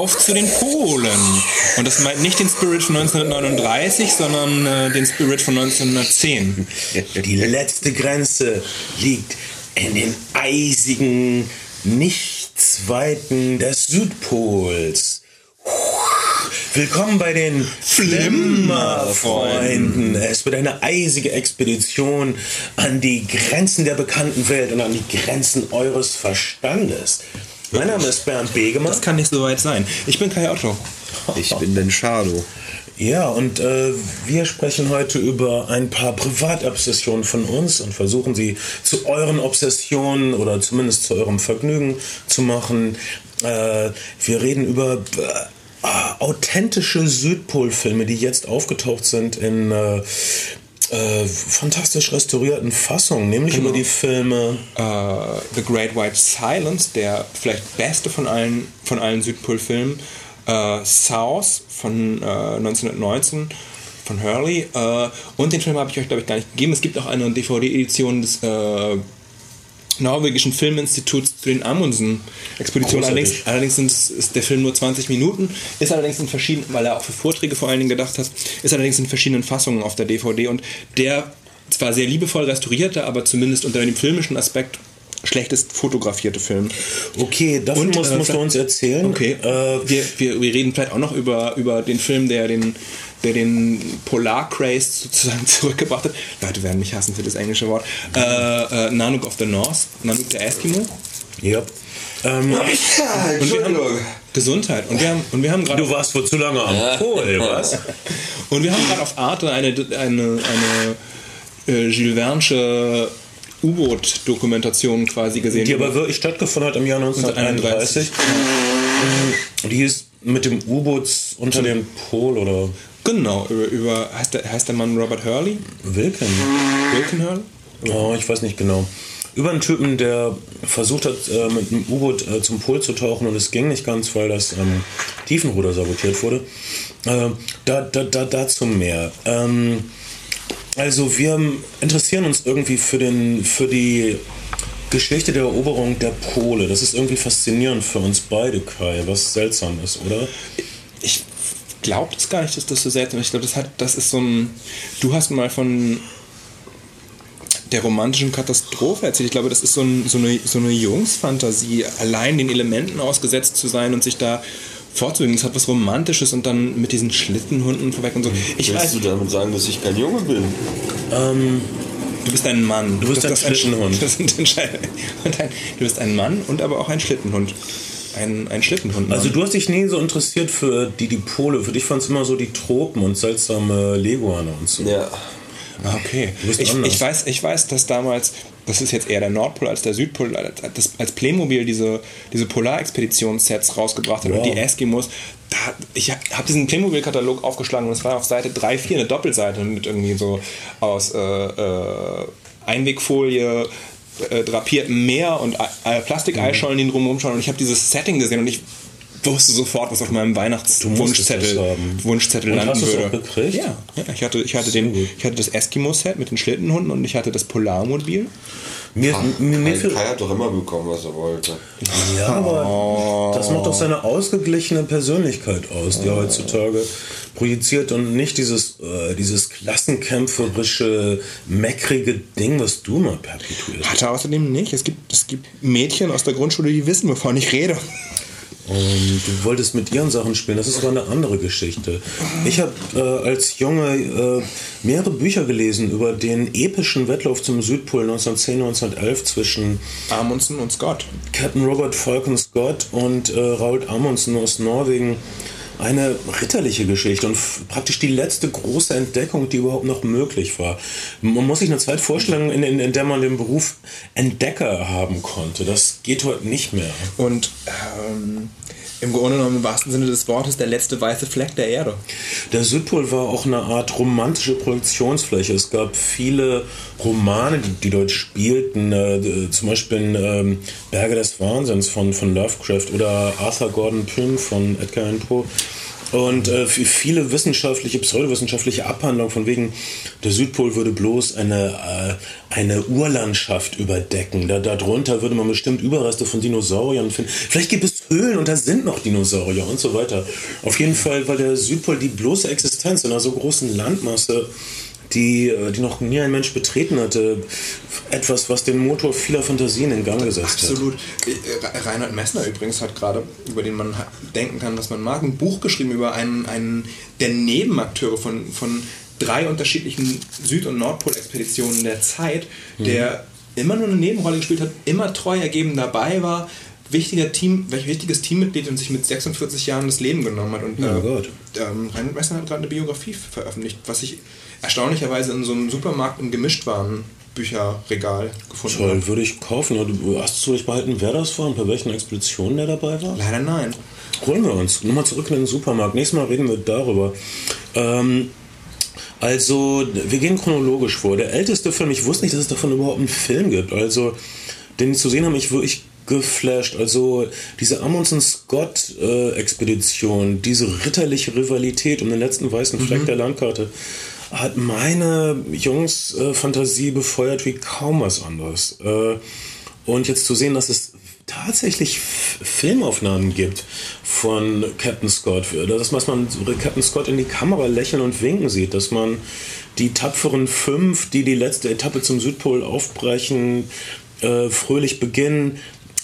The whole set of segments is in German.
auf zu den Polen. Und das meint nicht den Spirit von 1939, sondern äh, den Spirit von 1910. Die letzte Grenze liegt in den eisigen Nichtsweiten des Südpols. Willkommen bei den Flimmerfreunden. Es wird eine eisige Expedition an die Grenzen der bekannten Welt und an die Grenzen eures Verstandes. Mein Name ist Bernd Begemann. Das kann nicht so weit sein. Ich bin Kai Otto. Ich bin Ben Schado. Ja, und äh, wir sprechen heute über ein paar Privatobsessionen von uns und versuchen sie zu euren Obsessionen oder zumindest zu eurem Vergnügen zu machen. Äh, wir reden über äh, authentische Südpolfilme, die jetzt aufgetaucht sind in äh, fantastisch restaurierten Fassungen, nämlich Genau. über die Filme. äh, The Great White Silence, der vielleicht beste von allen, von allen Südpol-Filmen. Äh, South von äh, 1919 von Hurley. Und den Film habe ich euch, glaube ich, gar nicht gegeben. Es gibt auch eine DVD-Edition des norwegischen Filminstituts zu den Amundsen-Expeditionen. Allerdings, allerdings ist der Film nur 20 Minuten, ist allerdings in verschiedenen, weil er auch für Vorträge vor allen Dingen gedacht hat, ist allerdings in verschiedenen Fassungen auf der DVD und der zwar sehr liebevoll restaurierte, aber zumindest unter dem filmischen Aspekt schlechtest fotografierte Film. Okay, davon Und, musst, äh, musst du uns erzählen. Okay, Äh, wir, wir, wir reden vielleicht auch noch über, über den Film, der den, der den Polar-Craze sozusagen zurückgebracht hat. Leute werden mich hassen für das englische Wort. Äh, äh, Nanook of the North, Nanook der Eskimo. ja. Ähm, Und wir haben, Gesundheit. Und wir haben, und wir haben gerade du warst wohl zu lange am Pol, was? Und wir haben gerade auf Arte eine, eine, eine äh, Jules Verne'sche U-Boot-Dokumentation quasi gesehen. Die aber wirklich stattgefunden hat im Jahr 1931. Die hieß mit dem U-Boot unter dem Pol oder genau, über, über heißt, der, heißt der Mann Robert Hurley? Wilken. Wilken Hurley? Oh, ich weiß nicht genau. Über einen Typen, der versucht hat, äh, mit einem U-Boot äh, zum Pol zu tauchen und es ging nicht ganz, weil das ähm, Tiefenruder sabotiert wurde. Äh, da, da, da, dazu mehr. Ähm, also wir interessieren uns irgendwie für, den, für die Geschichte der Eroberung der Pole. Das ist irgendwie faszinierend für uns beide, Kai, was seltsam ist, oder? ich glaube das gar nicht, dass das so seltsam ist. Ich glaube, das, hat- das ist so ein. Du hast mal von der romantischen Katastrophe erzählt. Ich glaube, das ist so, ein, so, eine, so eine Jungsfantasie, allein den Elementen ausgesetzt zu sein und sich da vorzubewegen. Das hat was Romantisches und dann mit diesen Schlittenhunden vorweg und so. Ich Willst weiß, du damit sagen, dass ich kein Junge bin? du bist ein Mann. Du bist ein Schlittenhund. Das sind ein, du bist ein Mann und aber auch ein Schlittenhund. Ein, ein Schlittenhund. Also du hast dich nie so interessiert für die, die Pole. Für dich waren es immer so die Tropen und seltsame Leguane und so. Ja. Ah, Okay. Ich, ich, weiß, ich weiß, dass damals, das ist jetzt eher der Nordpol als der Südpol, als, das, als Playmobil diese, diese Polarexpeditionssets rausgebracht hat und Wow. die Eskimos, da, ich habe diesen Playmobil-Katalog aufgeschlagen und es war auf Seite 3, 4 eine Doppelseite mit irgendwie so aus äh, äh, Einwegfolie äh, drapiertem Meer und äh, Plastikeisschollen, die drum rumschauen und ich habe dieses Setting gesehen und ich wusste sofort, was auf meinem Weihnachtswunschzettel. Wunschzettel landen hast würde. auch gekriegt? Ja, ja ich hatte, ich hatte, den, ich hatte das Eskimo-Set mit den Schlittenhunden und ich hatte das Polarmobil. Mir, mir, mir Kai, Kai hat doch immer bekommen, was er wollte. ja, aber das macht doch seine ausgeglichene Persönlichkeit aus, die heutzutage projiziert und nicht dieses, äh, dieses klassenkämpferische, meckrige Ding, was du mal perpetuierst. Hatte außerdem nicht. Es gibt, es gibt Mädchen aus der Grundschule, die wissen, wovon ich rede. Und du wolltest mit ihren Sachen spielen, das ist aber eine andere Geschichte. Ich habe äh, als Junge äh, mehrere Bücher gelesen über den epischen Wettlauf zum Südpol 1910, 1911 zwischen Amundsen und Scott. Captain Robert Falcon Scott und äh, Raoul Amundsen aus Norwegen. Eine ritterliche Geschichte und praktisch die letzte große Entdeckung, die überhaupt noch möglich war. Man muss sich eine Zeit vorstellen, in, in, in der man den Beruf Entdecker haben konnte. Das geht heute nicht mehr. Und ähm, im Grunde genommen im wahrsten Sinne des Wortes der letzte weiße Fleck der Erde. Der Südpol war auch eine Art romantische Projektionsfläche. Es gab viele Romane, die, die dort spielten, äh, zum Beispiel ähm, Berge des Wahnsinns von, von Lovecraft oder Arthur Gordon Pym von Edgar Allan Poe. Und äh, viele wissenschaftliche, pseudowissenschaftliche Abhandlungen von wegen, der Südpol würde bloß eine, äh, eine Urlandschaft überdecken. Da, darunter würde man bestimmt Überreste von Dinosauriern finden. Vielleicht gibt es Höhlen und da sind noch Dinosaurier und so weiter. Auf jeden Fall, weil der Südpol die bloße Existenz in einer so großen Landmasse die, äh, die noch nie ein Mensch betreten hatte. Etwas, was den Motor vieler Fantasien in Gang gesetzt Absolut. hat. Absolut. Reinhard Messner übrigens hat gerade, über den man denken kann, was man mag, ein Buch geschrieben über einen, einen der Nebenakteure von, von drei unterschiedlichen Süd- und Nordpol-Expeditionen der Zeit, mhm. der immer nur eine Nebenrolle gespielt hat, immer treu ergeben dabei war, wichtiger Team, welch wichtiges Teammitglied und sich mit 46 Jahren das Leben genommen hat. Und oh äh. Ähm, Reinhard Messner hat gerade eine Biografie veröffentlicht, was ich erstaunlicherweise in so einem Supermarkt im Gemischtwarenbücherregal gefunden Toll, würde ich kaufen. Du hast du dich behalten, wer das war und bei welchen Expeditionen der dabei war? Leider nein. Holen wir uns. Nochmal zurück in den Supermarkt. Nächstes Mal reden wir darüber. Ähm, also, wir gehen chronologisch vor. Der älteste Film, ich wusste nicht, dass es davon überhaupt einen Film gibt. Also, den zu sehen habe ich wirklich geflasht. Also diese Amundsen-Scott-Expedition, äh, diese ritterliche Rivalität um den letzten weißen Fleck mhm. der Landkarte, hat meine Jungs-Fantasie äh, befeuert wie kaum was anderes. Äh, und jetzt zu sehen, dass es tatsächlich Filmaufnahmen gibt von Captain Scott, dass man Captain Scott in die Kamera lächeln und winken sieht, dass man die tapferen fünf, die die letzte Etappe zum Südpol aufbrechen, äh, fröhlich beginnen,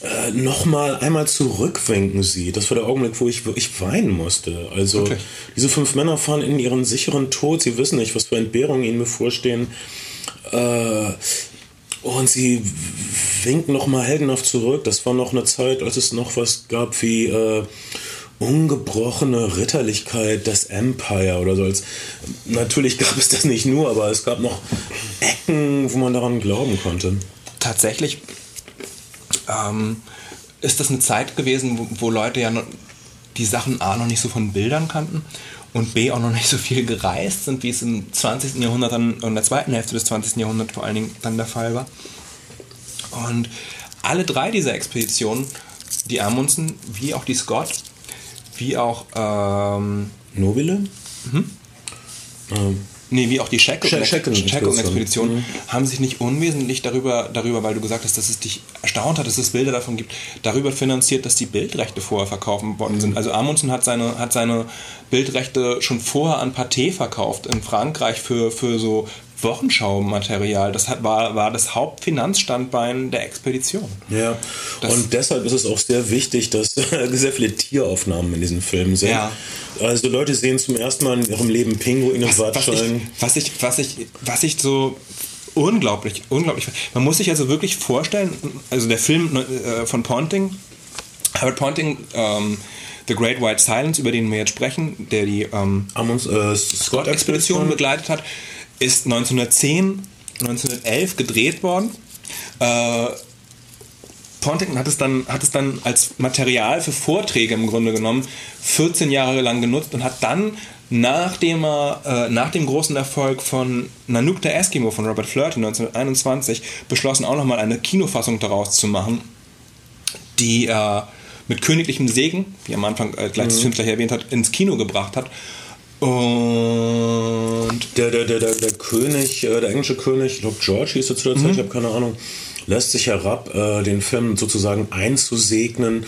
äh, nochmal einmal zurückwinken sieht. Das war der Augenblick, wo ich wirklich weinen musste. Also okay. diese fünf Männer fahren in ihren sicheren Tod. Sie wissen nicht, was für Entbehrungen ihnen bevorstehen. Äh, und sie winken nochmal heldenhaft zurück. Das war noch eine Zeit, als es noch was gab wie äh, ungebrochene Ritterlichkeit des Empire oder so. Als, natürlich gab es das nicht nur, aber es gab noch Ecken, wo man daran glauben konnte. Tatsächlich ähm, ist das eine Zeit gewesen, wo, wo Leute ja noch die Sachen A noch nicht so von Bildern kannten und B auch noch nicht so viel gereist sind, wie es im 20. Jahrhundert dann und der zweiten Hälfte des 20. Jahrhunderts vor allen Dingen dann der Fall war. Und alle drei dieser Expeditionen, die Amundsen, wie auch die Scott, wie auch ähm, Nobile, mhm. ähm, nee, wie auch die Shackle-Expedition, mhm. haben sich nicht unwesentlich darüber, darüber, weil du gesagt hast, dass es dich erstaunt hat, dass es Bilder davon gibt, darüber finanziert, dass die Bildrechte vorher verkauft worden sind. Also Amundsen hat seine, hat seine Bildrechte schon vorher an Pathé verkauft in Frankreich für, für so Wochenschaumaterial. Das hat, war, war das Hauptfinanzstandbein der Expedition. Ja, das und deshalb ist es auch sehr wichtig, dass sehr viele Tieraufnahmen in diesen Filmen sind. Ja. Also Leute sehen zum ersten Mal in ihrem Leben Pinguine was, was ich, was ich, was ich, was ich so unglaublich, unglaublich. Man muss sich also wirklich vorstellen, also der Film äh, von Ponting, Herbert Ponting, ähm, The Great White Silence, über den wir jetzt sprechen, der die ähm, äh, Scott-Expedition begleitet hat, ist 1910, 1911 gedreht worden. Äh, Pontington hat es, dann, hat es dann als Material für Vorträge im Grunde genommen 14 Jahre lang genutzt und hat dann nachdem er äh, nach dem großen Erfolg von Nanook der Eskimo von Robert Flirty 1921 beschlossen, auch nochmal eine Kinofassung daraus zu machen, die er äh, mit königlichem Segen, wie am Anfang äh, gleich das mhm. Film gleich erwähnt hat, ins Kino gebracht hat. Und der, der, der, der, König, äh, der englische König, ich glaube George hieß er zu der Zeit, mhm. ich habe keine Ahnung, lässt sich herab, äh, den Film sozusagen einzusegnen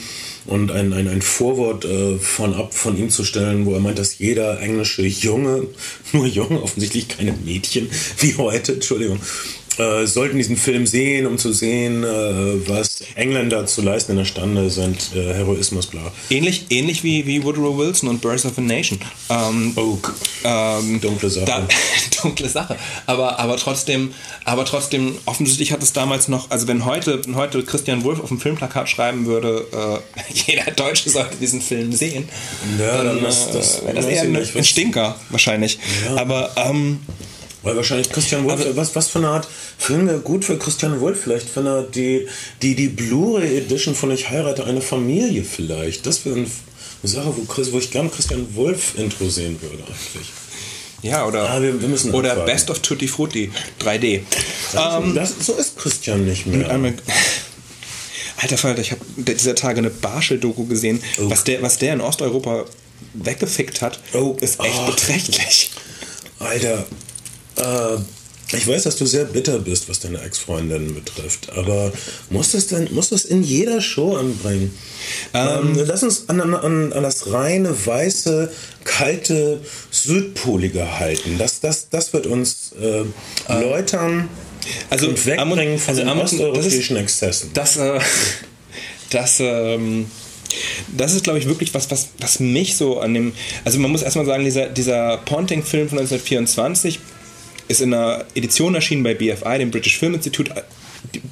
und ein, ein, ein Vorwort äh, von ab von ihm zu stellen, wo er meint, dass jeder englische Junge, nur Junge, offensichtlich keine Mädchen, wie heute, Entschuldigung, äh, sollten diesen Film sehen, um zu sehen, äh, was Engländer zu leisten in der Stande sind, äh, Heroismus, bla. Ähnlich, ähnlich wie, wie Woodrow Wilson und Birth of a Nation. Ähm, oh, ähm, dunkle Sache. Da, dunkle Sache. Aber, aber trotzdem, aber trotzdem, offensichtlich hat es damals noch, also wenn heute, wenn heute Christian Wolf auf dem Filmplakat schreiben würde, äh, jeder Deutsche sollte diesen Film sehen, ja, dann, dann ist das, äh, das eher ein, ein Stinker wahrscheinlich. Ja. Aber ähm, weil wahrscheinlich Christian Wolf, also, was, was für eine Art Film wäre gut für Christian Wolf vielleicht, wenn er die, die, die Blu-ray Edition von Ich heirate eine Familie vielleicht. Das wäre eine Sache, wo, wo ich gerne Christian Wolf Intro sehen würde eigentlich. Ja, oder, ah, wir, wir oder Best of Tutti Frutti 3D. Das, ähm, das, so ist Christian nicht mehr. Alter, Alter Falter, ich habe dieser Tage eine Barschel-Doku gesehen. Oh. Was, der, was der in Osteuropa weggefickt hat, Oh. ist echt Oh. beträchtlich. Alter, äh, ich weiß, dass du sehr bitter bist, was deine Ex-Freundin betrifft, aber muss das denn, muss das in jeder Show anbringen? Ähm, lass uns an, an, an, das reine, weiße, kalte, südpolige halten. Das, das, das wird uns äh, läutern Also, und wegbringen von also den osteuropäischen Exzessen. Das, äh, das, ähm, das ist, glaube ich, wirklich was, was, was mich so an dem. Also, man muss erstmal sagen, dieser, dieser Ponting-Film von 1924 ist in einer Edition erschienen bei BFI, dem British Film Institute,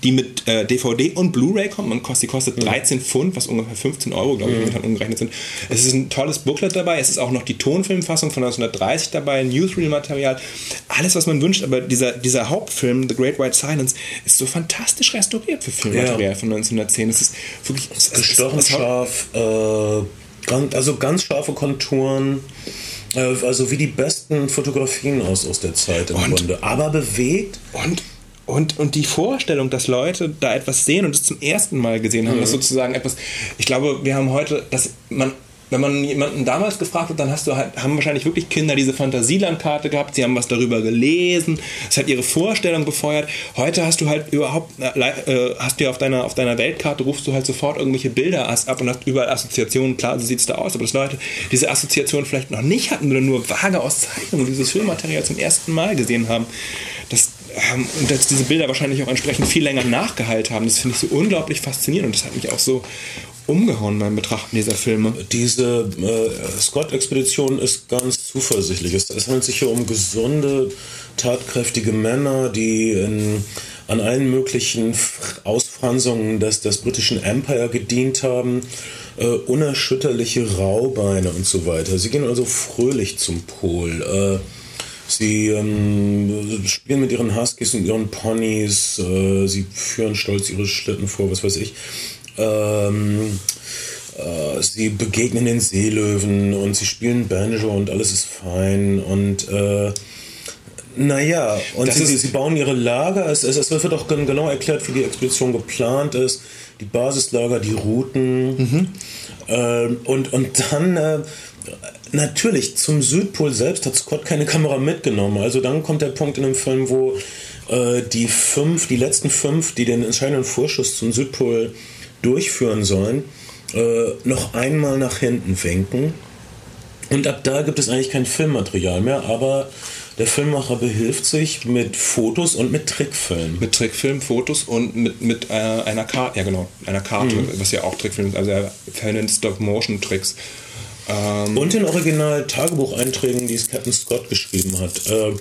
die- mit äh, DVD und Blu-ray kommt. Man kostet, die kostet 13 Pfund, was ungefähr 15 Euro, glaube ich, momentan umgerechnet sind. Es ist ein tolles Booklet dabei. Es ist auch noch die Tonfilmfassung von 1930 dabei, Newsreel-Material. Alles, was man wünscht. Aber dieser, dieser Hauptfilm, The Great White Silence, ist so fantastisch restauriert für Filmmaterial von 1910. Es ist wirklich es, es, gestochen es, es, scharf, äh, also ganz scharfe Konturen, also wie die besten Fotografien aus, aus der Zeit im Und- Grunde. Aber bewegt. Und, und, und die Vorstellung, dass Leute da etwas sehen und es zum ersten Mal gesehen haben, Mhm. das sozusagen etwas. Ich glaube, wir haben heute, dass man. Wenn man jemanden damals gefragt hat, dann hast du halt, haben wahrscheinlich wirklich Kinder diese Fantasielandkarte gehabt, sie haben was darüber gelesen, es hat ihre Vorstellung befeuert. Heute hast du halt überhaupt, äh, äh, hast du auf deiner, auf deiner Weltkarte, rufst du halt sofort irgendwelche Bilder ab und hast überall Assoziationen, klar, so sieht es da aus, aber dass Leute diese Assoziation vielleicht noch nicht hatten oder nur vage aus Zeichnungen dieses Filmmaterial zum ersten Mal gesehen haben, das, ähm, und dass diese Bilder wahrscheinlich auch entsprechend viel länger nachgeheilt haben. Das finde ich so unglaublich faszinierend und das hat mich auch so umgehauen beim Betrachten dieser Filme. Diese äh, Scott-Expedition ist ganz zuversichtlich. Es, es handelt sich hier um gesunde, tatkräftige Männer, die in, an allen möglichen Ausfranzungen des, des britischen Empire gedient haben. Äh, unerschütterliche Raubeine und so weiter. Sie gehen also fröhlich zum Pol. Äh, Sie ähm, spielen mit ihren Huskies und ihren Ponys, äh, sie führen stolz ihre Schlitten vor, was weiß ich. Ähm, äh, sie begegnen den Seelöwen und sie spielen Banjo und alles ist fein und äh, naja, und sie, sie, sie bauen ihre Lager. Es, es, es wird auch gen- genau erklärt, wie die Expedition geplant ist. Die Basislager, die Routen. Ähm, und, und dann, äh, natürlich, zum Südpol selbst hat Scott keine Kamera mitgenommen. Also dann kommt der Punkt in dem Film, wo äh, die fünf, die letzten fünf, die den entscheidenden Vorschuss zum Südpol durchführen sollen, äh, noch einmal nach hinten winken. Und ab da gibt es eigentlich kein Filmmaterial mehr, aber der Filmemacher behilft sich mit Fotos und mit Trickfilmen. Mit Trickfilm, Fotos und mit, mit äh, einer Karte, ja genau, einer Karte, was ja auch Trickfilm ist, also er verwendet Stop-Motion-Tricks. Ähm, Und den Original-Tagebucheinträgen, die es Captain Scott geschrieben hat, äh,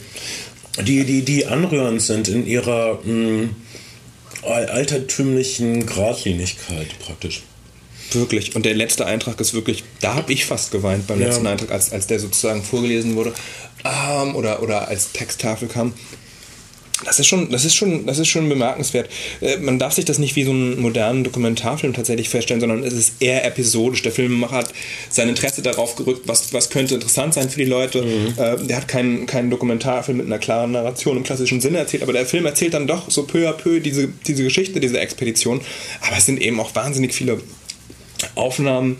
die, die, die anrührend sind in ihrer mh, al- altertümlichen Gradlinigkeit praktisch. Wirklich. Und der letzte Eintrag ist wirklich, da habe ich fast geweint beim Ja. letzten Eintrag, als, als der sozusagen vorgelesen wurde ähm, oder, oder als Texttafel kam. Das ist schon, das ist schon, das ist schon bemerkenswert. Äh, Man darf sich das nicht wie so einen modernen Dokumentarfilm tatsächlich feststellen, sondern es ist eher episodisch. Der Filmemacher hat sein Interesse darauf gerückt, was, was könnte interessant sein für die Leute. Äh, Der hat keinen, keinen Dokumentarfilm mit einer klaren Narration im klassischen Sinne erzählt, aber der Film erzählt dann doch so peu à peu diese, diese Geschichte, diese Expedition. Aber es sind eben auch wahnsinnig viele Aufnahmen,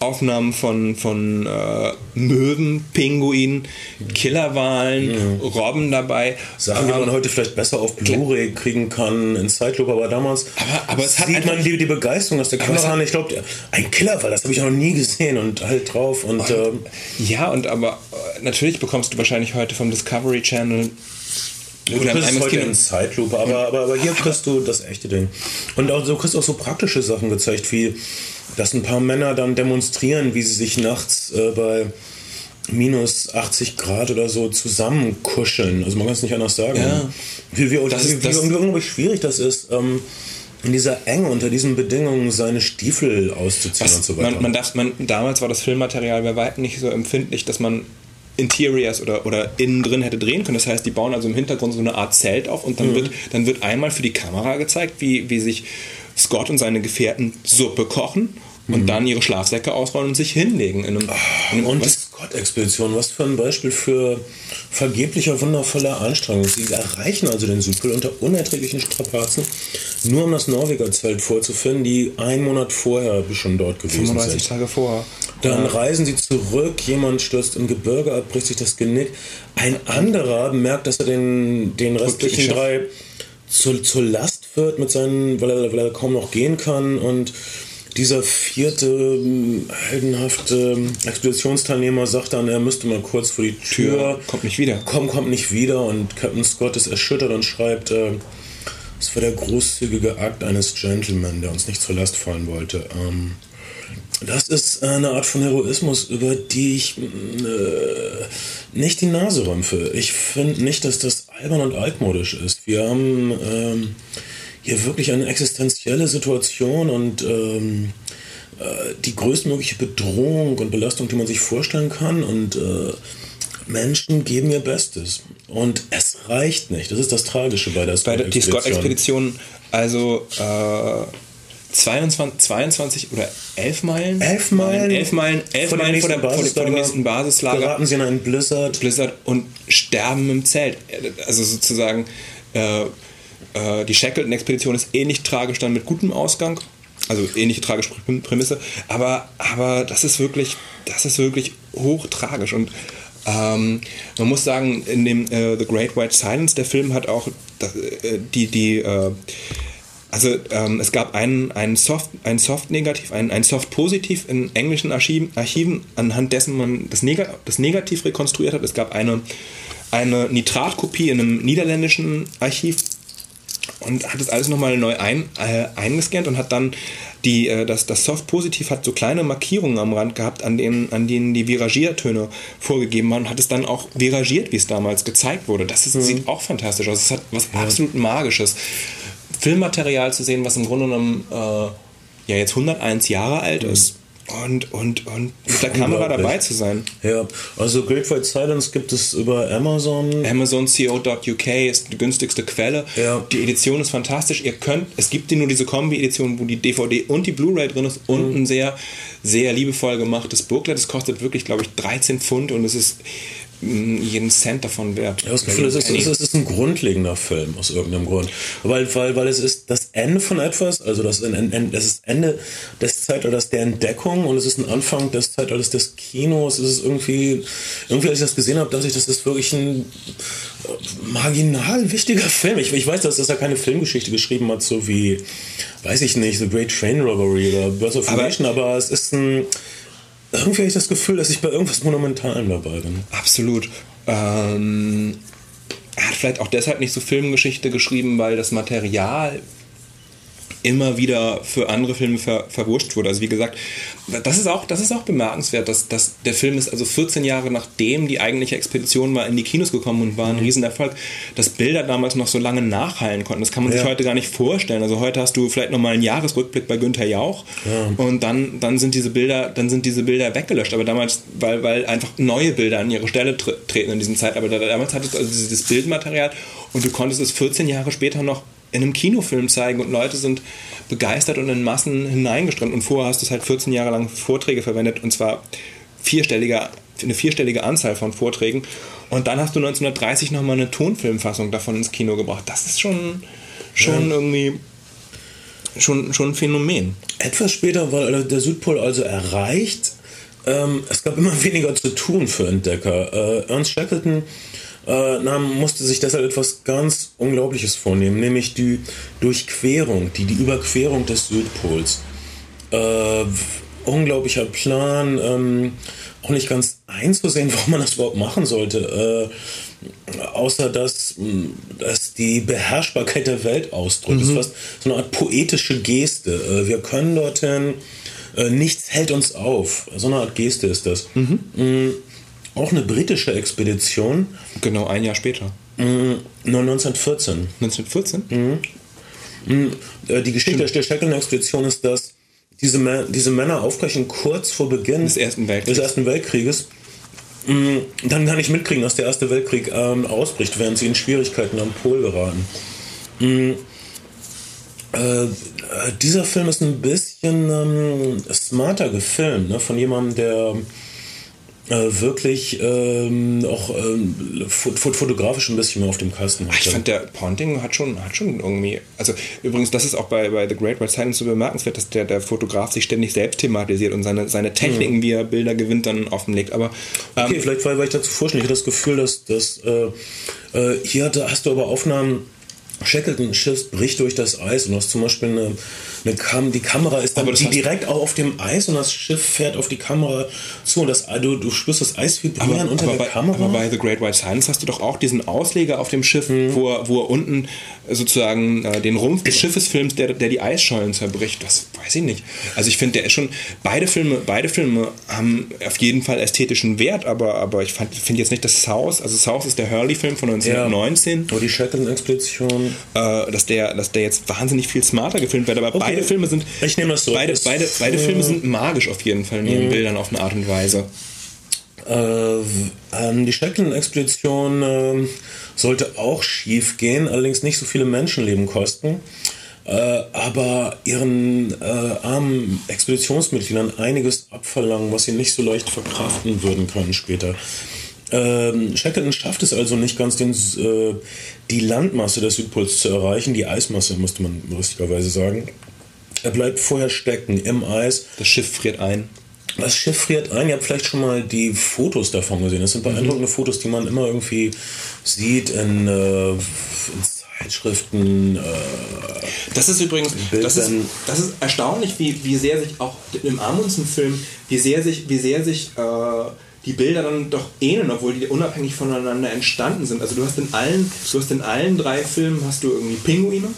Aufnahmen von, von äh, Möwen, Pinguinen, Killerwalen, Robben dabei. Sachen, die man heute vielleicht besser auf Blu-ray kriegen kann, in Zeitlupe, aber damals Aber- aber es hat sieht einfach- man die, die Begeisterung aus der Kamera hat-. Ich glaube, ein Killerfall, das habe ich noch nie gesehen und halt drauf. Und ähm, ja, und aber äh, natürlich bekommst du wahrscheinlich heute vom Discovery Channel du oder im kriegst IMAX heute Kino- in Zeitlupe, aber, aber, aber hier kriegst du das echte Ding. Und auch, du kriegst auch so praktische Sachen gezeigt, wie dass ein paar Männer dann demonstrieren, wie sie sich nachts äh, bei minus 80 Grad oder so zusammenkuscheln. Also man kann es nicht anders sagen. Ja. Wie, wie, Das wie, das- wie unglaublich schwierig das ist, ähm, in dieser Enge, unter diesen Bedingungen seine Stiefel auszuziehen und so weiter. Man, man darf, man, damals war das Filmmaterial bei weitem nicht so empfindlich, dass man Interiors oder, oder innen drin hätte drehen können. Das heißt, die bauen also im Hintergrund so eine Art Zelt auf und dann, wird, dann wird einmal für die Kamera gezeigt, wie, wie sich Scott und seine Gefährten Suppe kochen und dann ihre Schlafsäcke ausrollen und sich hinlegen. In einem, in einem, und was- Scott Nordexpedition, was für ein Beispiel für vergeblicher, wundervoller Anstrengung. Sie erreichen also den Südpol unter unerträglichen Strapazen, nur um das Norwegerzelt vorzufinden, die einen Monat vorher schon dort gewesen 35 sind. Tage vor. Dann reisen sie zurück, jemand stürzt im Gebirge ab, bricht sich das Genick. Ein anderer merkt, dass er den, den restlichen drei zur, zur Last wird, mit seinen, weil, er, weil er kaum noch gehen kann. Und dieser vierte heldenhafte Expeditionsteilnehmer sagt dann, er müsste mal kurz vor die Tür. Tür kommt nicht wieder. Komm, kommt nicht wieder. Und Captain Scott ist erschüttert und schreibt, äh, es war der großzügige Akt eines Gentleman, der uns nicht zur Last fallen wollte. Ähm, das ist eine Art von Heroismus, über die ich äh, nicht die Nase rümpfe. Ich finde nicht, dass das albern und altmodisch ist. Wir haben ähm, hier wirklich eine existenzielle Situation und ähm, äh, die größtmögliche Bedrohung und Belastung, die man sich vorstellen kann. Und äh, Menschen geben ihr Bestes. Und es reicht nicht. Das ist das Tragische bei der Bei der, Scott-Expedition. Scott-Expedition, also äh, 22, 22 oder 11 Meilen? Elf Meilen? Nein, 11 Meilen, 11 Vor dem Meilen vor, der, nächsten vor, vor dem Basislager nächsten Basislager. Geraten sie in einen Blizzard. Blizzard und sterben im Zelt. Also sozusagen, äh, äh, die Shackleton-Expedition ist ähnlich tragisch dann mit gutem Ausgang. Also ähnliche tragische Präm- Prämisse. Aber, aber das ist wirklich, das ist wirklich hochtragisch. Und ähm, man muss sagen, in dem äh, The Great White Silence, der Film hat auch äh, die, die äh, also ähm, es gab einen, einen Soft, ein Soft Negativ, ein, ein Soft Positiv in englischen Archiven, Archiven, anhand dessen man das, Neg das Negativ rekonstruiert hat. Es gab eine, eine Nitratkopie in einem niederländischen Archiv und hat das alles nochmal neu ein, äh, eingescannt und hat dann die, äh, das, das Soft Positiv hat so kleine Markierungen am Rand gehabt, an denen, an denen die Viragiertöne vorgegeben waren und hat es dann auch viragiert, wie es damals gezeigt wurde. Das ist, sieht auch fantastisch aus. Es hat was absolut Magisches. Filmmaterial zu sehen, was im Grunde genommen äh, ja jetzt 101 Jahre alt ist und, und, und mit der Kamera dabei zu sein. Ja, also Great White Silence gibt es über Amazon. Amazon.co.uk ist die günstigste Quelle. Ja. Die Edition ist fantastisch. Ihr könnt, es gibt nur diese Kombi-Edition, wo die DVD und die Blu-ray drin ist und Mhm. ein sehr, sehr liebevoll gemachtes Booklet. Es kostet wirklich, glaube ich, 13 Pfund und es ist jeden Cent davon wert. Habe das Gefühl, es ist, es ist- es ist ein grundlegender Film aus irgendeinem Grund. Weil, weil, weil es ist das Ende von etwas, also das, das ist Ende des Zeitalters der Entdeckung und es ist ein Anfang des Zeitalters des Kinos. Es ist irgendwie, irgendwie als ich das gesehen habe, dachte ich, das ist wirklich ein äh, marginal wichtiger Film. Ich, ich weiß, dass, dass er keine Filmgeschichte geschrieben hat, so wie, weiß ich nicht, The Great Train Robbery oder Birds of Aber- Nation, aber es ist ein, irgendwie habe ich das Gefühl, dass ich bei irgendwas Monumentalem dabei bin. Absolut. Ähm, er hat vielleicht auch deshalb nicht so Filmgeschichte geschrieben, weil das Material immer wieder für andere Filme ver, verwurscht wurde. Also wie gesagt, das ist auch, das ist auch bemerkenswert, dass, dass der Film ist also 14 Jahre nachdem die eigentliche Expedition war in die Kinos gekommen und war ein Riesenerfolg, dass Bilder damals noch so lange nachhallen konnten. Das kann man sich Ja. heute gar nicht vorstellen. Also heute hast du vielleicht nochmal einen Jahresrückblick bei Günther Jauch und dann, dann sind diese Bilder, dann sind diese Bilder weggelöscht. Aber damals, weil, weil einfach neue Bilder an ihre Stelle tre treten in diesem Zeitalter. Damals hattest du also dieses Bildmaterial und du konntest es 14 Jahre später noch in einem Kinofilm zeigen und Leute sind begeistert und in Massen hineingeströmt. Und vorher hast du es halt 14 Jahre lang Vorträge verwendet und zwar vierstelliger, eine vierstellige Anzahl von Vorträgen. Und dann hast du 1930 nochmal eine Tonfilmfassung davon ins Kino gebracht. Das ist schon, schon irgendwie schon, schon ein Phänomen. Etwas später war der Südpol also erreicht. Ähm, es gab immer weniger zu tun für Entdecker. Äh, Ernst Shackleton äh, nahm, musste sich deshalb etwas ganz Unglaubliches vornehmen, nämlich die Durchquerung, die, die Überquerung des Südpols. Äh, unglaublicher Plan, ähm, auch nicht ganz einzusehen, warum man das überhaupt machen sollte. Äh, außer dass, mh, dass die Beherrschbarkeit der Welt ausdrückt. Das ist fast so eine Art poetische Geste. Äh, wir können dorthin, äh, nichts hält uns auf. So eine Art Geste ist das. Mh, auch eine britische Expedition, Genau ein Jahr später. mh, 1914. 1914? Äh, die Geschichte der Shackleton-Expedition ist, dass diese, Mä- diese Männer aufbrechen kurz vor Beginn Des Ersten Weltkriegs. des Ersten Weltkrieges, mh, dann gar nicht mitkriegen, dass der Erste Weltkrieg ähm, ausbricht, während sie in Schwierigkeiten am Pol geraten. Mh, äh, äh, dieser Film ist ein bisschen ähm, smarter gefilmt, ne, von jemandem, der äh, wirklich ähm, auch ähm, fotografisch ein bisschen mehr auf dem Kasten hatte. Ich fand, der Ponting hat schon, hat schon irgendwie. Also, übrigens, das ist auch bei, bei The Great White Silence so bemerkenswert, dass der, der Fotograf sich ständig selbst thematisiert und seine, seine Techniken, mhm. wie er Bilder gewinnt, dann offenlegt. Aber. Ähm, okay, vielleicht, weil, weil ich dazu vorstelle, ich hatte das Gefühl, dass, dass äh, äh, hier hatte, hast du aber Aufnahmen Shackleton Schiff bricht durch das Eis und hast zum Beispiel eine Kam die Kamera ist dann die direkt auch auf dem Eis und das Schiff fährt auf die Kamera zu und das, du, du spürst das Eis vibrieren aber, unter aber der bei, Kamera. Aber bei The Great White Silence hast du doch auch diesen Ausleger auf dem Schiff, mhm. wo, er, wo er unten sozusagen äh, den Rumpf des Schiffes filmt, der, der die Eisschollen zerbricht. Das weiß ich nicht. Also ich finde, der ist schon, beide Filme, beide Filme haben auf jeden Fall ästhetischen Wert, aber, aber ich finde jetzt nicht das South, also South ist der Hurley-Film von 1919. Ja. Oder die Shackleton-Expedition. Äh, dass, der, dass der jetzt wahnsinnig viel smarter gefilmt wird, aber okay. Beide Filme sind. Ich nehme das so. Beide, beide, beide Filme sind magisch auf jeden Fall in ihren mhm. Bildern auf eine Art und Weise. Äh, ähm, die Shackleton-Expedition äh, sollte auch schief gehen, allerdings nicht so viele Menschenleben kosten. Äh, aber ihren äh, armen Expeditionsmitgliedern einiges abverlangen, was sie nicht so leicht verkraften würden können später. Ähm, Shackleton schafft es also nicht ganz, den, äh, die Landmasse des Südpols zu erreichen, die Eismasse, müsste man richtigerweise sagen. Er bleibt vorher stecken im Eis. Das Schiff friert ein. Das Schiff friert ein. Ihr habt vielleicht schon mal die Fotos davon gesehen. Das sind beeindruckende mhm. Fotos, die man immer irgendwie sieht in, äh, in Zeitschriften. Äh, das ist übrigens, das ist, das ist erstaunlich, wie, wie sehr sich auch im Amundsen-Film, wie sehr sich, wie sehr sich äh, die Bilder dann doch ähneln, obwohl die unabhängig voneinander entstanden sind. Also du hast in allen, du hast in allen drei Filmen hast du irgendwie Pinguine.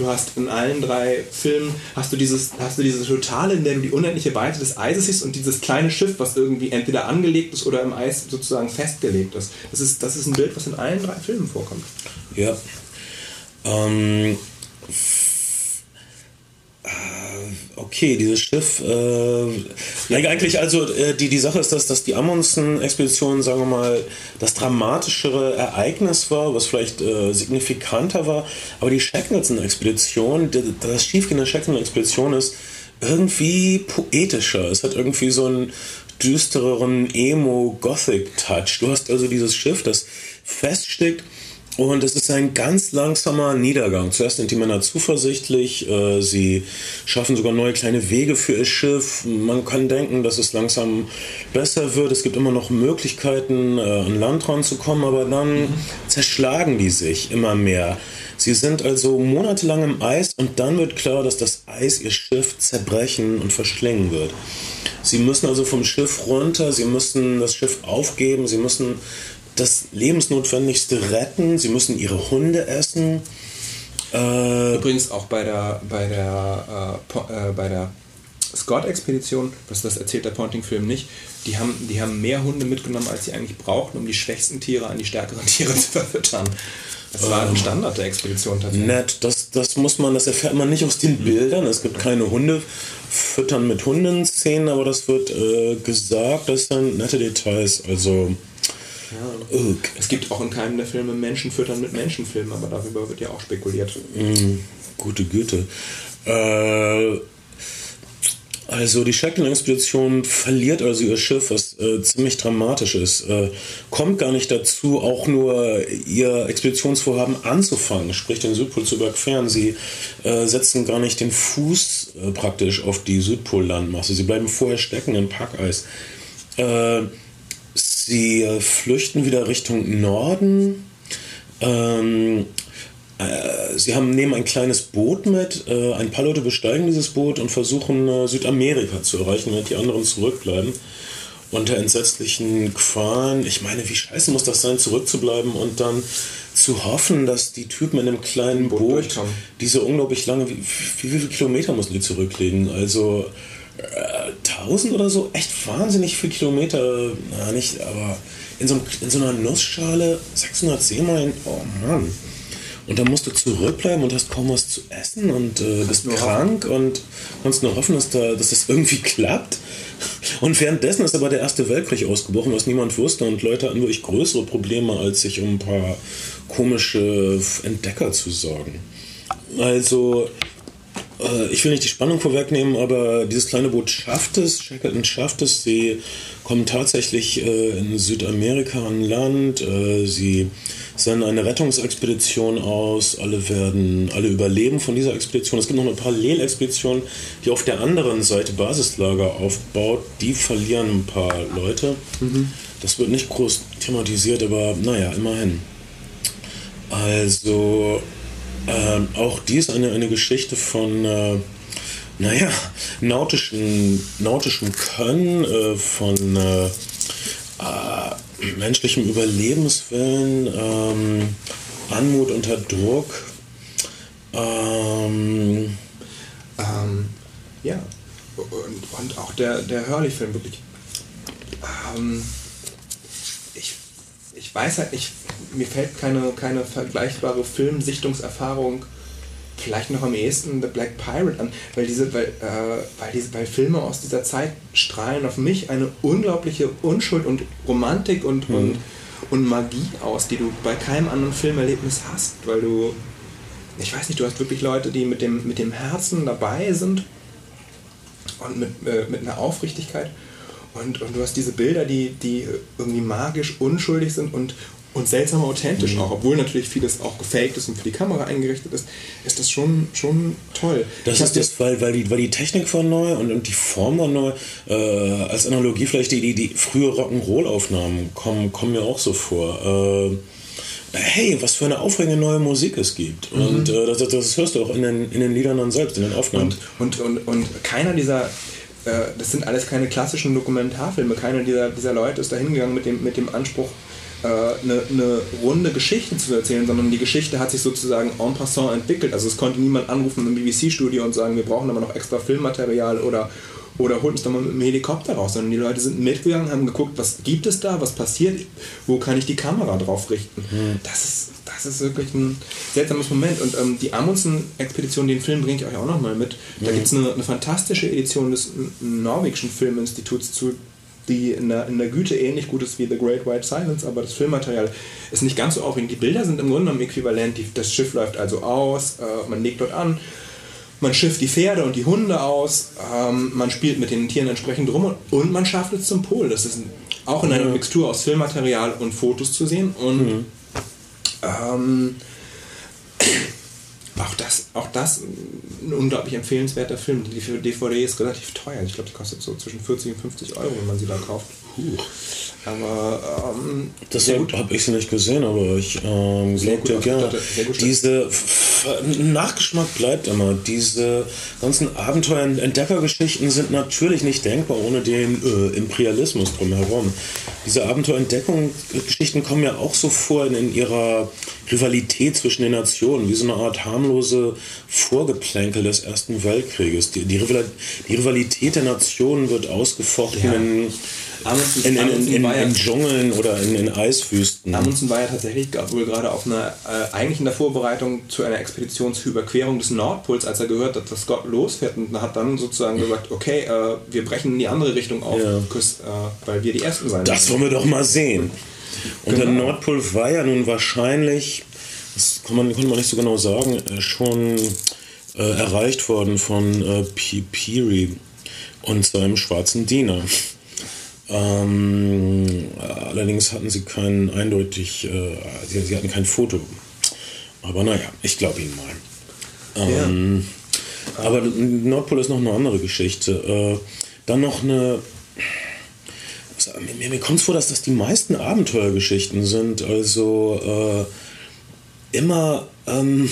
Du hast in allen drei Filmen hast du dieses, hast du diese totale, in der du die unendliche Weite des Eises siehst und dieses kleine Schiff, was irgendwie entweder angelegt ist oder im Eis sozusagen festgelegt ist. Das ist, das ist ein Bild, was in allen drei Filmen vorkommt. Ja. Ähm, okay, dieses Schiff, äh, eigentlich also äh, die, die Sache ist, dass, dass die Amundsen-Expedition, sagen wir mal, das dramatischere Ereignis war, was vielleicht äh, signifikanter war, aber die Shackleton-Expedition, das Schiefgehen der Shackleton-Expedition ist irgendwie poetischer. Es hat irgendwie so einen düstereren Emo-Gothic-Touch. Du hast also dieses Schiff, das feststeckt und es ist ein ganz langsamer Niedergang. Zuerst sind die Männer zuversichtlich, äh, sie schaffen sogar neue kleine Wege für ihr Schiff. Man kann denken, dass es langsam besser wird. Es gibt immer noch Möglichkeiten, äh, an Land ranzukommen, aber dann mhm. zerschlagen die sich immer mehr. Sie sind also monatelang im Eis und dann wird klar, dass das Eis ihr Schiff zerbrechen und verschlingen wird. Sie müssen also vom Schiff runter, sie müssen das Schiff aufgeben, sie müssen das Lebensnotwendigste retten. Sie müssen ihre Hunde essen. Äh Übrigens auch bei der, bei der, äh, äh, bei der Scott-Expedition, das, das erzählt der Ponting-Film nicht, die haben, die haben mehr Hunde mitgenommen, als sie eigentlich brauchten, um die schwächsten Tiere an die stärkeren Tiere zu verfüttern. Das war ein ähm, Standard der Expedition tatsächlich. Nett, das, das muss man, das erfährt man nicht aus den Bildern. Es gibt keine Hunde füttern mit Hunden-Szenen, aber das wird äh, gesagt, das sind nette Details. Also ja. Es gibt auch in keinem der Filme Menschen füttern mit Menschenfilmen, aber darüber wird ja auch spekuliert. Mm, gute Güte. Äh, also die Shackleton-Expedition verliert also ihr Schiff, was äh, ziemlich dramatisch ist. Äh, kommt gar nicht dazu, auch nur ihr Expeditionsvorhaben anzufangen, sprich den Südpol zu überqueren. Sie äh, setzen gar nicht den Fuß äh, praktisch auf die Südpollandmasse. Sie bleiben vorher stecken im Packeis. Sie äh, flüchten wieder Richtung Norden. Ähm, äh, sie haben nehmen ein kleines Boot mit. Äh, ein paar Leute besteigen dieses Boot und versuchen äh, Südamerika zu erreichen, während die anderen zurückbleiben. Unter entsetzlichen Qualen. Ich meine, wie scheiße muss das sein, zurückzubleiben und dann zu hoffen, dass die Typen in einem kleinen Boot, Boot diese unglaublich lange, wie, wie, wie viele Kilometer mussten die zurücklegen? Also 1000 oder so, echt wahnsinnig viel Kilometer, na nicht, aber in so, in so einer Nussschale 600 Seemeilen, oh Mann. Und dann musst du zurückbleiben und hast kaum was zu essen und äh, bist krank hoffen. und kannst nur hoffen, dass, da, dass das irgendwie klappt. Und währenddessen ist aber der Erste Weltkrieg ausgebrochen, was niemand wusste und Leute hatten wirklich größere Probleme, als sich um ein paar komische Entdecker zu sorgen. Also äh, ich will nicht die Spannung vorwegnehmen, aber dieses kleine Boot schafft es, Shackleton schafft es. Sie kommen tatsächlich äh, in Südamerika an Land. Äh, sie senden eine Rettungsexpedition aus. Alle werden, alle überleben von dieser Expedition. Es gibt noch eine Parallelexpedition, die auf der anderen Seite Basislager aufbaut. Die verlieren ein paar Leute. Mhm. Das wird nicht groß thematisiert, aber naja, immerhin. Also ähm, auch dies eine, eine Geschichte von, äh, naja, nautischen, nautischem Können, äh, von äh, äh menschlichem Überlebenswillen, ähm, Anmut unter Druck. Ähm, ähm, ja, und, und auch der, der Hurley-Film wirklich. Ähm, ich, ich weiß halt nicht, mir fällt keine, keine vergleichbare Filmsichtungserfahrung vielleicht noch am ehesten The Black Pirate an, weil diese, weil, äh, weil diese, weil Filme aus dieser Zeit strahlen auf mich eine unglaubliche Unschuld und Romantik und, mhm. und, und Magie aus, die du bei keinem anderen Filmerlebnis hast, weil du, ich weiß nicht, du hast wirklich Leute, die mit dem, mit dem Herzen dabei sind und mit, äh, mit einer Aufrichtigkeit. Und, und du hast diese Bilder, die, die irgendwie magisch unschuldig sind und, und seltsam authentisch mhm. auch, obwohl natürlich vieles auch gefaked ist und für die Kamera eingerichtet ist, ist das schon, schon toll. Das ich ist das, weil, weil, die, weil die Technik war neu und, und die Form war neu. Äh, als Analogie vielleicht die, die, die frühe Rock'n'Roll-Aufnahmen kommen, kommen mir auch so vor. Äh, hey, was für eine aufregende neue Musik es gibt. Mhm. Und äh, das, das hörst du auch in den, in den Liedern dann selbst, in den Aufnahmen. Und, und, und, und keiner dieser äh, das sind alles keine klassischen Dokumentarfilme. Keiner dieser, dieser Leute ist da hingegangen mit dem, mit dem Anspruch, eine, eine runde Geschichte zu erzählen, sondern die Geschichte hat sich sozusagen en passant entwickelt. Also es konnte niemand anrufen im BBC-Studio und sagen, wir brauchen aber noch extra Filmmaterial oder, oder holt uns doch mal mit dem Helikopter raus, sondern die Leute sind mitgegangen, haben geguckt, was gibt es da, was passiert, wo kann ich die Kamera drauf richten. Mhm. Das, ist, das ist wirklich ein seltsames Moment. Und ähm, die Amundsen-Expedition, den Film bringe ich euch auch nochmal mit. Da mhm. gibt es eine, eine fantastische Edition des norwegischen Filminstituts zu die in der, in der Güte ähnlich gut ist wie The Great White Silence, aber das Filmmaterial ist nicht ganz so aufregend. Die Bilder sind im Grunde genommen äquivalent. Die, das Schiff läuft also aus, äh, man legt dort an, man schifft die Pferde und die Hunde aus, ähm, man spielt mit den Tieren entsprechend rum und man schafft es zum Pol. Das ist auch in einer Mixtur aus Filmmaterial und Fotos zu sehen. Und mhm. ähm, auch das, auch das ein unglaublich empfehlenswerter Film. Die DVD ist relativ teuer. Ich glaube, die kostet so zwischen 40 und 50 Euro, wenn man sie da kauft. Puh. Aber ähm, das habe ich sie nicht gesehen, aber ich ähm, glaube dir gerne. Diese Nachgeschmack bleibt immer. Diese ganzen Abenteuer- und Entdeckergeschichten sind natürlich nicht denkbar ohne den äh, Imperialismus drumherum. Diese Abenteuer-Entdeckungsgeschichten kommen ja auch so vor in, in, ihrer Rivalität zwischen den Nationen, wie so eine Art harmlose Vorgeplänkel des Ersten Weltkrieges. Die, die, Rivalität der Nationen wird ausgefochten ja. in Amundsen, in, in, in, in, in Dschungeln oder in, Eiswüsten. Amundsen war ja tatsächlich wohl gerade auf einer, äh, eigentlich in der Vorbereitung zu einer Expedition zur Überquerung des Nordpols, als er gehört hat, dass Scott losfährt und hat dann sozusagen gesagt, okay, äh, wir brechen in die andere Richtung auf, ja. Küss, äh, weil wir die Ersten sein Das wollen wir doch mal sehen. Und genau. der Nordpol war ja nun wahrscheinlich, das kann man, konnte man nicht so genau sagen, äh, schon äh, erreicht worden von äh, Peary und seinem schwarzen Diener. Ähm, allerdings hatten sie kein eindeutig, äh, sie, sie, hatten kein Foto. Aber naja, ich glaube ihnen mal. Ähm, ja. Aber Nordpol ist noch eine andere Geschichte. Äh, dann noch eine. Mir, mir kommt es vor, dass das die meisten Abenteuergeschichten sind. Also äh, immer. Ähm,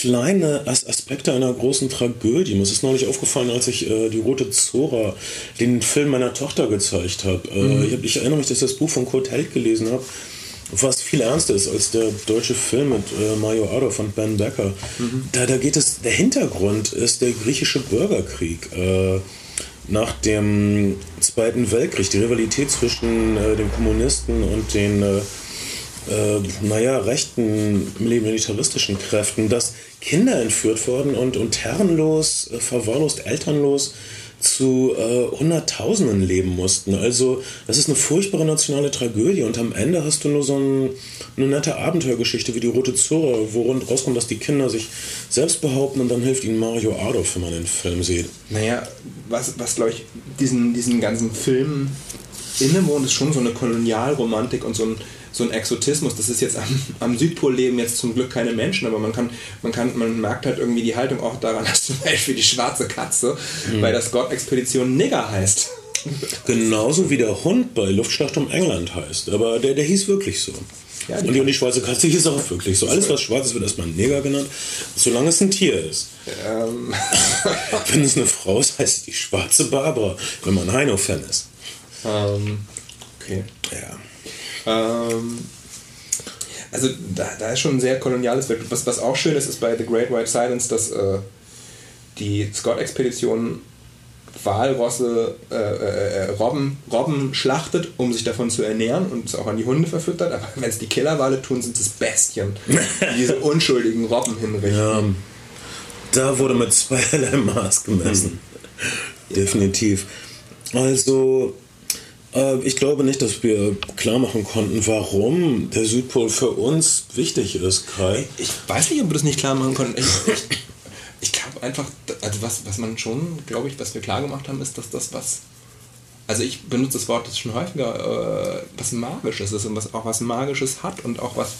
kleine Aspekte einer großen Tragödie. Mir ist es neulich aufgefallen, als ich äh, die Rote Zora, den Film meiner Tochter gezeigt habe. Äh, mhm. ich, hab, ich erinnere mich, dass ich das Buch von Kurt Held gelesen habe was viel ernster ist als der deutsche Film mit äh, Mario Adolf und Ben Becker. Mhm. Da, da geht es, der Hintergrund ist der griechische Bürgerkrieg äh, nach dem Zweiten Weltkrieg, die Rivalität zwischen äh, den Kommunisten und den äh, naja, rechten militaristischen Kräften, dass Kinder entführt wurden und, und herrenlos, äh, verwahrlost, elternlos zu äh, Hunderttausenden leben mussten. Also das ist eine furchtbare nationale Tragödie und am Ende hast du nur so ein, eine nette Abenteuergeschichte wie die Rote Zora, wo rauskommt, dass die Kinder sich selbst behaupten und dann hilft ihnen Mario Adolf, wenn man den Film sieht. Naja, was, was glaube ich, diesen, diesen ganzen Film innewohnt, ist schon so eine Kolonialromantik und so ein so ein Exotismus. Das ist jetzt am, am, Südpol leben jetzt zum Glück keine Menschen, aber man kann, man kann, man merkt halt irgendwie die Haltung auch daran, dass zum Beispiel die schwarze Katze mhm. bei der Scott-Expedition Nigger heißt. Genauso wie der Hund bei Luftschlacht um England heißt. Aber der, der hieß wirklich so. Ja, die und, die, und die schwarze Katze hieß auch wirklich so. Alles, was schwarz ist, wird erstmal Neger genannt, solange es ein Tier ist. Ähm. Wenn es eine Frau ist, heißt es die schwarze Barbara, wenn man Heino-Fan ist. Ähm, okay. Ja. Ähm, also da, da ist schon ein sehr koloniales Werk. Was, was auch schön ist, ist bei The Great White Silence, dass äh, die Scott-Expedition Walrosse, äh, äh, äh, Robben, Robben schlachtet, um sich davon zu ernähren und es auch an die Hunde verfüttert. Aber wenn es die Killerwale tun, sind es Bestien, die diese unschuldigen Robben hinrichten. Ja, da wurde mit zweierlei Maß gemessen. Hm. Definitiv. Also, ich glaube nicht, dass wir klar machen konnten, warum der Südpol für uns wichtig ist, Kai. Ich weiß nicht, ob wir das nicht klar machen konnten. Ich, ich, ich glaube einfach, also was, was man schon, glaube ich, was wir klar gemacht haben, ist, dass das was. Also ich benutze das Wort das schon häufiger, äh, was Magisches ist und was auch was Magisches hat und auch was,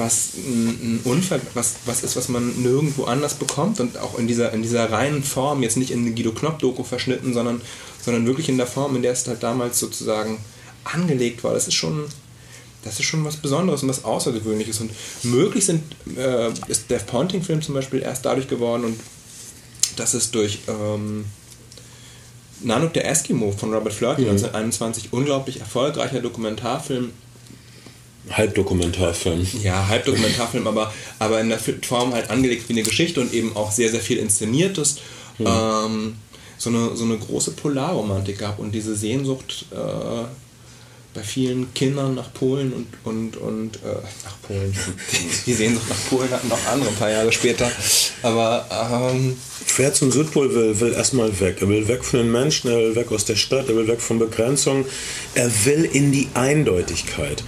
was ein Unfall, was, was ist, was man nirgendwo anders bekommt und auch in dieser, in dieser reinen Form, jetzt nicht in eine Guido Knopp-Doku verschnitten, sondern sondern wirklich in der Form, in der es halt damals sozusagen angelegt war. Das ist schon, das ist schon was Besonderes und was Außergewöhnliches. Und möglich sind, äh, ist der Ponting-Film zum Beispiel erst dadurch geworden und das ist durch ähm, Nanook der Eskimo von Robert Flirty mhm. 1921 unglaublich erfolgreicher Dokumentarfilm. Halbdokumentarfilm. Ja, Halbdokumentarfilm, aber, aber in der Form halt angelegt wie eine Geschichte und eben auch sehr, sehr viel inszeniertes. Mhm. Ähm, so eine, so eine große Polarromantik gab und diese Sehnsucht äh, bei vielen Kindern nach Polen und, und, und äh, nach Polen. Die Sehnsucht nach Polen hatten noch andere ein paar Jahre später. Aber ähm, Wer zum Südpol will, will erstmal weg. Er will weg von den Menschen, er will weg aus der Stadt, er will weg von Begrenzungen. Er will in die Eindeutigkeit.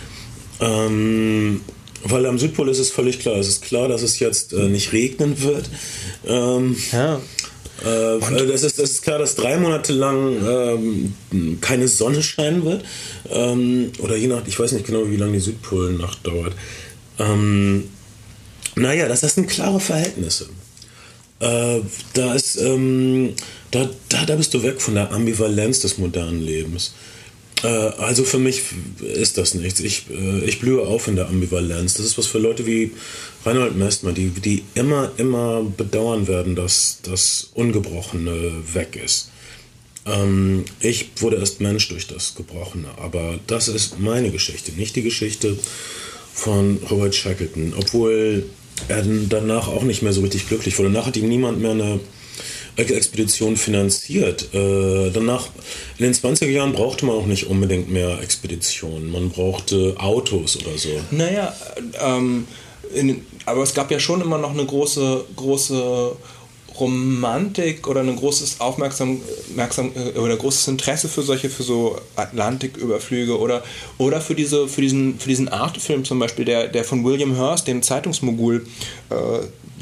Ähm, weil am Südpol ist es völlig klar. Es ist klar, dass es jetzt äh, nicht regnen wird. Ähm, ja. Äh, das, ist, das ist klar, dass drei Monate lang ähm, keine Sonne scheinen wird. Ähm, oder je nach, ich weiß nicht genau, wie lange die Südpolennacht dauert. Ähm, naja, das, das sind klare Verhältnisse. Äh, da, ist, ähm, da, da, da bist du weg von der Ambivalenz des modernen Lebens. Äh, also für mich ist das nichts. Ich, äh, ich blühe auf in der Ambivalenz. Das ist was für Leute wie Reinhold Mestmer, die, die immer, immer bedauern werden, dass das Ungebrochene weg ist. Ähm, ich wurde erst Mensch durch das Gebrochene, aber das ist meine Geschichte, nicht die Geschichte von Robert Shackleton, obwohl er danach auch nicht mehr so richtig glücklich wurde. Danach hat ihm niemand mehr eine Expedition finanziert. Äh, danach, in den 20er Jahren brauchte man auch nicht unbedingt mehr Expeditionen. Man brauchte Autos oder so. Naja, ähm, in, aber es gab ja schon immer noch eine große, große Romantik oder ein großes Aufmerksam, Merksam, äh, oder großes Interesse für solche, für so Atlantiküberflüge oder, oder für, diese, für diesen, für diesen Artefilm zum Beispiel, der, der von William Hurst, dem Zeitungsmogul, äh,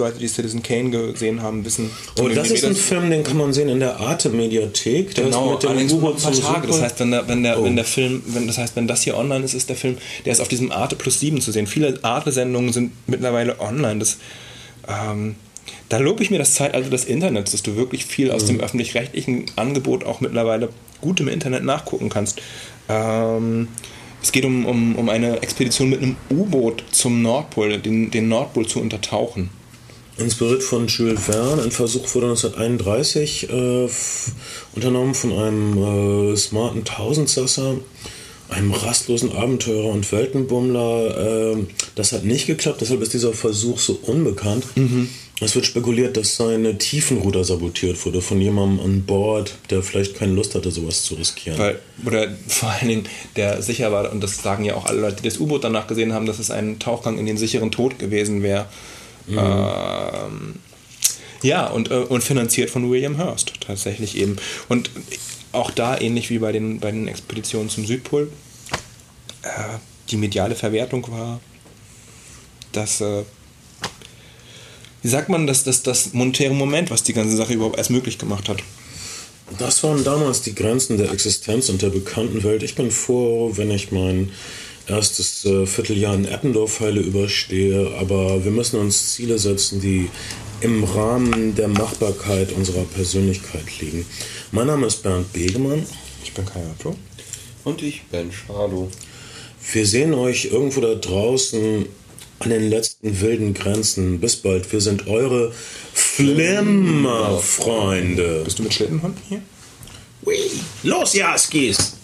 Leute, die Citizen Kane gesehen haben, wissen. Oh, das ist ein Film, den kann man sehen in der Arte-Mediathek. Genau, mit dem allerdings nur ein paar Tage. Das heißt, wenn der, wenn der, oh. wenn der Film, wenn, das heißt, wenn das hier online ist, ist der Film, der ist auf diesem Arte Plus 7 zu sehen. Viele Arte-Sendungen sind mittlerweile online. Das, ähm, da lobe ich mir das Zeitalter des Internets, dass du wirklich viel aus mhm. dem öffentlich-rechtlichen Angebot auch mittlerweile gut im Internet nachgucken kannst. Ähm, es geht um, um, um eine Expedition mit einem U-Boot zum Nordpol, den, den Nordpol zu untertauchen. Inspiriert von Jules Verne. Ein Versuch wurde 1931 äh, unternommen von einem äh, smarten Tausendsasser, einem rastlosen Abenteurer und Weltenbummler. Äh, das hat nicht geklappt, deshalb ist dieser Versuch so unbekannt. Mhm. Es wird spekuliert, dass seine Tiefenruder sabotiert wurde von jemandem an Bord, der vielleicht keine Lust hatte, sowas zu riskieren. Weil, oder vor allen Dingen, der sicher war, und das sagen ja auch alle Leute, die das U-Boot danach gesehen haben, dass es ein Tauchgang in den sicheren Tod gewesen wäre. Mhm. Ähm, Ja, und, äh, und finanziert von William Hurst tatsächlich eben. Und auch da, ähnlich wie bei den, bei den Expeditionen zum Südpol, äh, die mediale Verwertung war, dass, äh, wie sagt man, dass das, das monetäre Moment, was die ganze Sache überhaupt erst möglich gemacht hat. Das waren damals die Grenzen der Existenz und der bekannten Welt. Ich bin froh, wenn ich mein erstes äh, Vierteljahr in Eppendorf-Heile überstehe, aber wir müssen uns Ziele setzen, die im Rahmen der Machbarkeit unserer Persönlichkeit liegen. Mein Name ist Bernd Begemann. Ich bin Kai Otto. Und ich bin Shadow. Wir sehen euch irgendwo da draußen an den letzten wilden Grenzen. Bis bald. Wir sind eure Flimmerfreunde. Bist du mit Schlittenhunden hier? Los, Jaskis!